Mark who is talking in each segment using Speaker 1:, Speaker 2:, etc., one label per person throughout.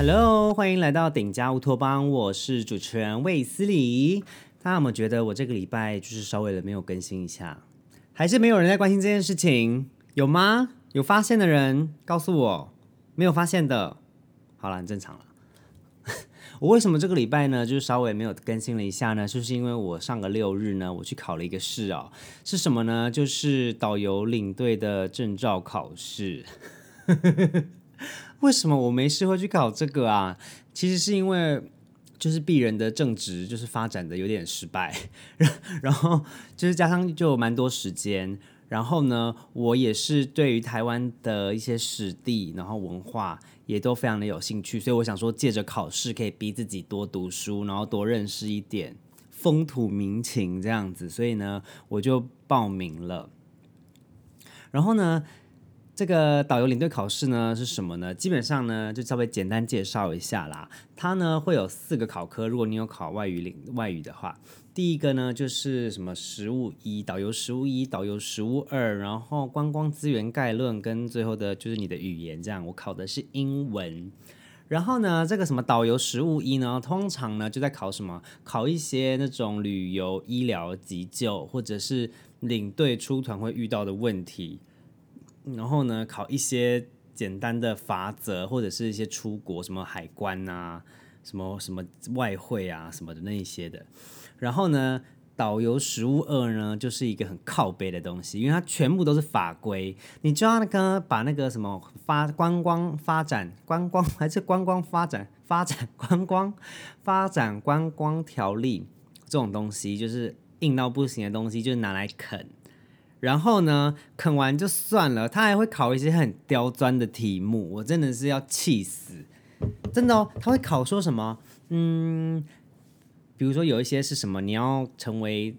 Speaker 1: Hello，欢迎来到顶家乌托邦，我是主持人魏斯理。大家有没有觉得我这个礼拜就是稍微的没有更新一下？还是没有人在关心这件事情？有吗？有发现的人告诉我，没有发现的，好了，很正常了。我为什么这个礼拜呢，就是稍微没有更新了一下呢？就是因为我上个六日呢，我去考了一个试哦，是什么呢？就是导游领队的证照考试。为什么我没事会去考这个啊？其实是因为就是鄙人的正职就是发展的有点失败，然后就是加上就有蛮多时间。然后呢，我也是对于台湾的一些史地，然后文化也都非常的有兴趣，所以我想说，借着考试可以逼自己多读书，然后多认识一点风土民情这样子，所以呢，我就报名了。然后呢？这个导游领队考试呢是什么呢？基本上呢就稍微简单介绍一下啦。它呢会有四个考科，如果你有考外语领外语的话，第一个呢就是什么实务一、导游实务一、导游实务二，然后观光资源概论跟最后的就是你的语言这样。我考的是英文。然后呢这个什么导游实务一呢，通常呢就在考什么？考一些那种旅游、医疗、急救或者是领队出团会遇到的问题。然后呢，考一些简单的法则，或者是一些出国什么海关啊，什么什么外汇啊什么的那一些的。然后呢，导游实务二呢，就是一个很靠背的东西，因为它全部都是法规，你就要那个把那个什么发观光发展观光 还是观光发展发展观光发展观光条例这种东西，就是硬到不行的东西，就是拿来啃。然后呢，啃完就算了，他还会考一些很刁钻的题目，我真的是要气死，真的哦，他会考说什么，嗯，比如说有一些是什么，你要成为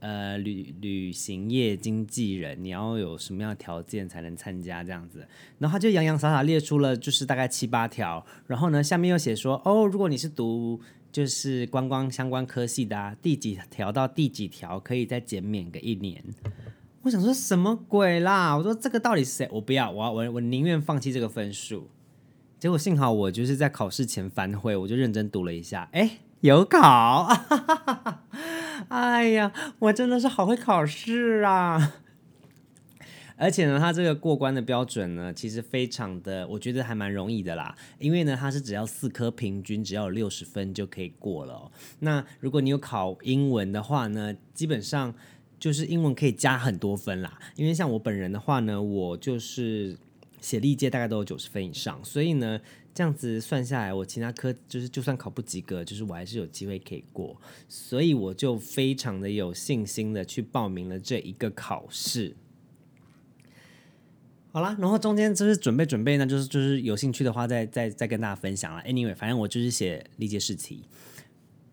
Speaker 1: 呃旅旅行业经纪人，你要有什么样的条件才能参加这样子，然后他就洋洋洒洒列出了就是大概七八条，然后呢下面又写说，哦，如果你是读就是观光相关科系的，第几条到第几条可以再减免个一年。我想说什么鬼啦！我说这个到底谁？我不要，我要我我宁愿放弃这个分数。结果幸好我就是在考试前反悔，我就认真读了一下，哎，有考！哎呀，我真的是好会考试啊！而且呢，他这个过关的标准呢，其实非常的，我觉得还蛮容易的啦。因为呢，它是只要四科平均只要有六十分就可以过了。那如果你有考英文的话呢，基本上。就是英文可以加很多分啦，因为像我本人的话呢，我就是写历届大概都有九十分以上，所以呢，这样子算下来，我其他科就是就算考不及格，就是我还是有机会可以过，所以我就非常的有信心的去报名了这一个考试。好啦，然后中间就是准备准备呢，就是就是有兴趣的话，再再再跟大家分享了。Anyway，反正我就是写历届试题。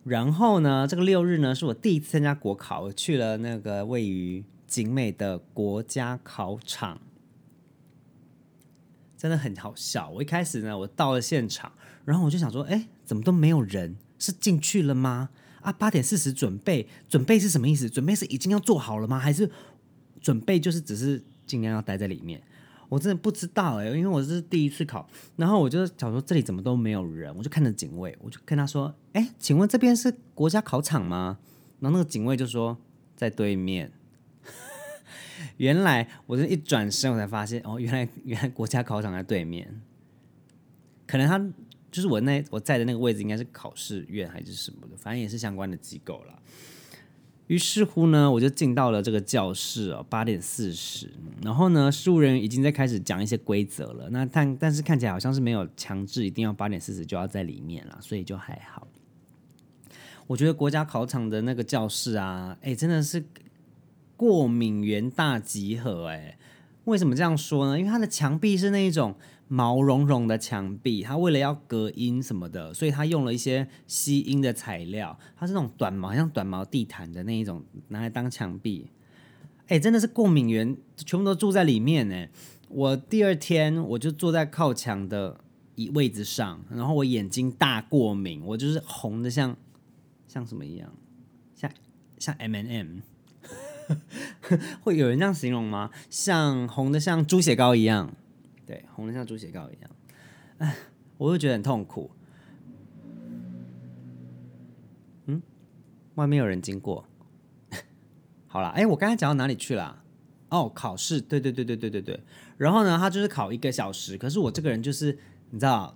Speaker 1: 然后呢，这个六日呢是我第一次参加国考，我去了那个位于景美的国家考场，真的很好笑。我一开始呢，我到了现场，然后我就想说，哎，怎么都没有人？是进去了吗？啊，八点四十准备，准备是什么意思？准备是已经要做好了吗？还是准备就是只是尽量要待在里面？我真的不知道哎，因为我是第一次考，然后我就想说这里怎么都没有人，我就看着警卫，我就跟他说：“哎，请问这边是国家考场吗？”然后那个警卫就说在对面。原来我这一转身，我才发现哦，原来原来国家考场在对面。可能他就是我那我在的那个位置，应该是考试院还是什么的，反正也是相关的机构了。于是乎呢，我就进到了这个教室哦，八点四十，然后呢，事务人员已经在开始讲一些规则了。那但但是看起来好像是没有强制一定要八点四十就要在里面了，所以就还好。我觉得国家考场的那个教室啊，哎，真的是过敏源大集合哎。为什么这样说呢？因为它的墙壁是那一种。毛茸茸的墙壁，它为了要隔音什么的，所以它用了一些吸音的材料。它是那种短毛，像短毛地毯的那一种，拿来当墙壁。哎，真的是过敏源，全部都住在里面呢。我第二天我就坐在靠墙的一位置上，然后我眼睛大过敏，我就是红的像像什么一样，像像 M N M，会有人这样形容吗？像红的像猪血糕一样。对，红的像猪血糕一样。哎，我会觉得很痛苦。嗯，外面有人经过。好了，哎，我刚才讲到哪里去了？哦，考试，对对对对对对对。然后呢，他就是考一个小时，可是我这个人就是你知道，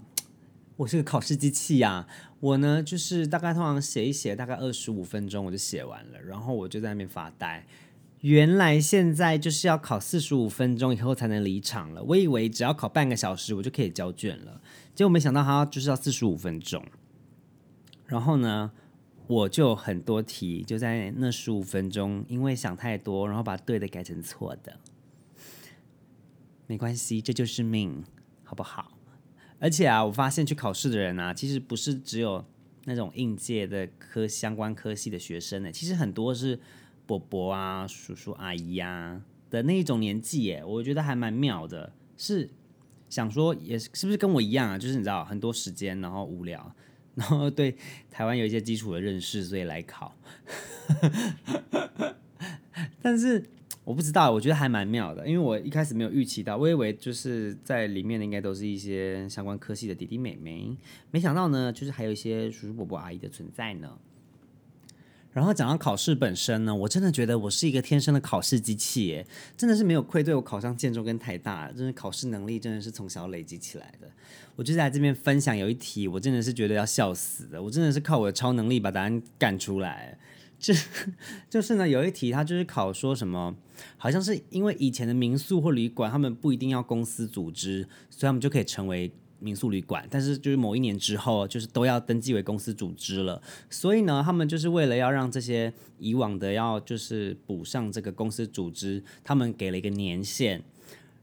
Speaker 1: 我是个考试机器呀。我呢，就是大概通常写一写，大概二十五分钟我就写完了，然后我就在那边发呆。原来现在就是要考四十五分钟以后才能离场了。我以为只要考半个小时我就可以交卷了，结果没想到他就是要四十五分钟。然后呢，我就很多题就在那十五分钟，因为想太多，然后把对的改成错的。没关系，这就是命，好不好？而且啊，我发现去考试的人啊，其实不是只有那种应届的科相关科系的学生呢，其实很多是伯伯啊、叔叔阿姨呀的那一种年纪耶，我觉得还蛮妙的。是想说，也是不是跟我一样啊？就是你知道，很多时间，然后无聊，然后对台湾有一些基础的认识，所以来考。但是。我不知道，我觉得还蛮妙的，因为我一开始没有预期到，我以为就是在里面的应该都是一些相关科系的弟弟妹妹，没想到呢，就是还有一些叔叔伯伯阿姨的存在呢。然后讲到考试本身呢，我真的觉得我是一个天生的考试机器耶，真的是没有愧对我考上建中跟台大，真的考试能力真的是从小累积起来的。我就在这边分享有一题，我真的是觉得要笑死的，我真的是靠我的超能力把答案干出来。就 就是呢，有一题他就是考说什么，好像是因为以前的民宿或旅馆，他们不一定要公司组织，所以他们就可以成为民宿旅馆。但是就是某一年之后，就是都要登记为公司组织了。所以呢，他们就是为了要让这些以往的要就是补上这个公司组织，他们给了一个年限。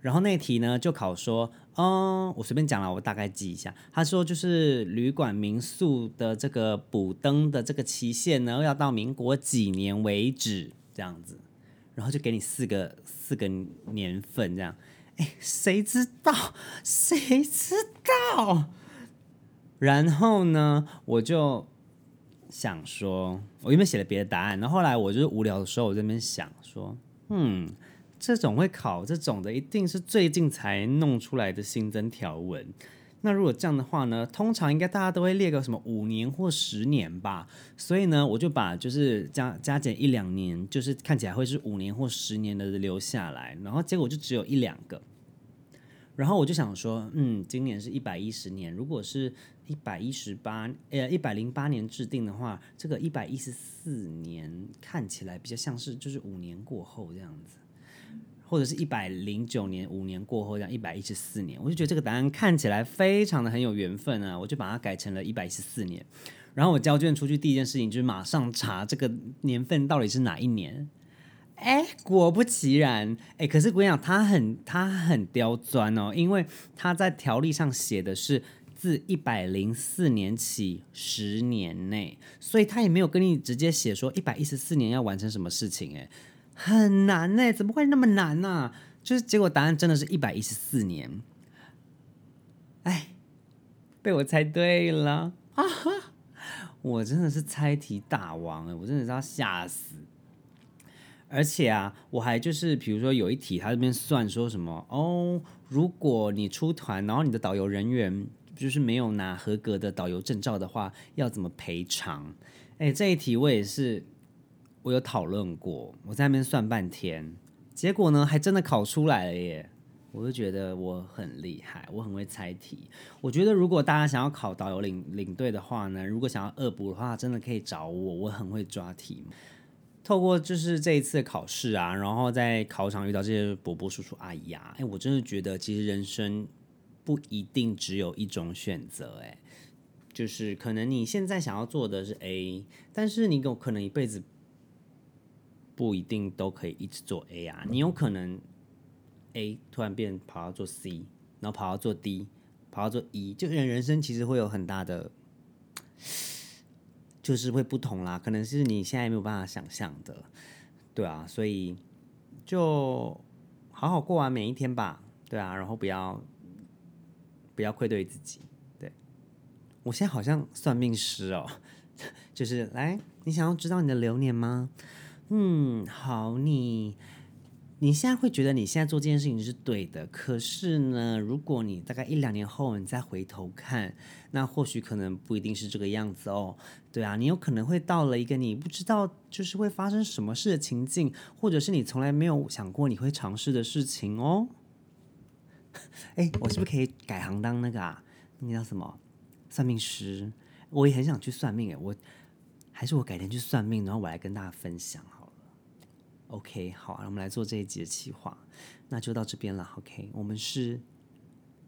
Speaker 1: 然后那题呢就考说。嗯，我随便讲了，我大概记一下。他说，就是旅馆民宿的这个补登的这个期限呢，要到民国几年为止，这样子。然后就给你四个四个年份，这样。哎，谁知道？谁知道？然后呢，我就想说，我原本写了别的答案，然后后来我就是无聊的时候，我这边想说，嗯。这种会考这种的，一定是最近才弄出来的新增条文。那如果这样的话呢，通常应该大家都会列个什么五年或十年吧。所以呢，我就把就是加加减一两年，就是看起来会是五年或十年的留下来。然后结果就只有一两个。然后我就想说，嗯，今年是一百一十年，如果是一百一十八呃一百零八年制定的话，这个一百一十四年看起来比较像是就是五年过后这样子。或者是一百零九年五年过后，这样一百一十四年，我就觉得这个答案看起来非常的很有缘分啊，我就把它改成了一百一十四年。然后我交卷出去第一件事情就是马上查这个年份到底是哪一年。哎，果不其然，哎，可是我跟你讲，他很他很刁钻哦，因为他在条例上写的是自一百零四年起十年内，所以他也没有跟你直接写说一百一十四年要完成什么事情，哎。很难呢，怎么会那么难呢？就是结果答案真的是一百一十四年，哎，被我猜对了啊！我真的是猜题大王哎，我真的是要吓死。而且啊，我还就是比如说有一题，他这边算说什么哦，如果你出团，然后你的导游人员就是没有拿合格的导游证照的话，要怎么赔偿？哎，这一题我也是。我有讨论过，我在那边算半天，结果呢，还真的考出来了耶！我就觉得我很厉害，我很会猜题。我觉得如果大家想要考导游领领队的话呢，如果想要恶补的话，真的可以找我，我很会抓题。透过就是这一次考试啊，然后在考场遇到这些伯伯叔叔阿姨啊，哎，我真的觉得其实人生不一定只有一种选择，哎，就是可能你现在想要做的是 A，但是你有可能一辈子。不一定都可以一直做 A 啊，你有可能 A 突然变跑到做 C，然后跑到做 D，跑到做 E，就人人生其实会有很大的，就是会不同啦，可能是你现在没有办法想象的，对啊，所以就好好过完每一天吧，对啊，然后不要不要愧对自己，对。我现在好像算命师哦，就是来，你想要知道你的流年吗？嗯，好，你你现在会觉得你现在做这件事情是对的，可是呢，如果你大概一两年后你再回头看，那或许可能不一定是这个样子哦。对啊，你有可能会到了一个你不知道就是会发生什么事的情境，或者是你从来没有想过你会尝试的事情哦。哎，我是不是可以改行当那个啊？那个叫什么算命师？我也很想去算命哎，我还是我改天去算命，然后我来跟大家分享好了。OK，好，我们来做这一集的企划，那就到这边了。OK，我们是，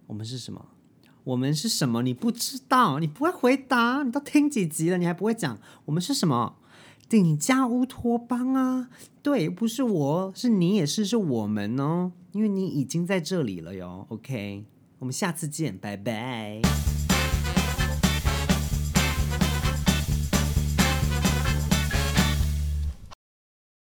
Speaker 1: 我们是什么？我们是什么？你不知道，你不会回答，你都听几集了，你还不会讲我们是什么？顶加乌托邦啊！对，不是我，是你也是，是我们哦，因为你已经在这里了哟。OK，我们下次见，拜拜。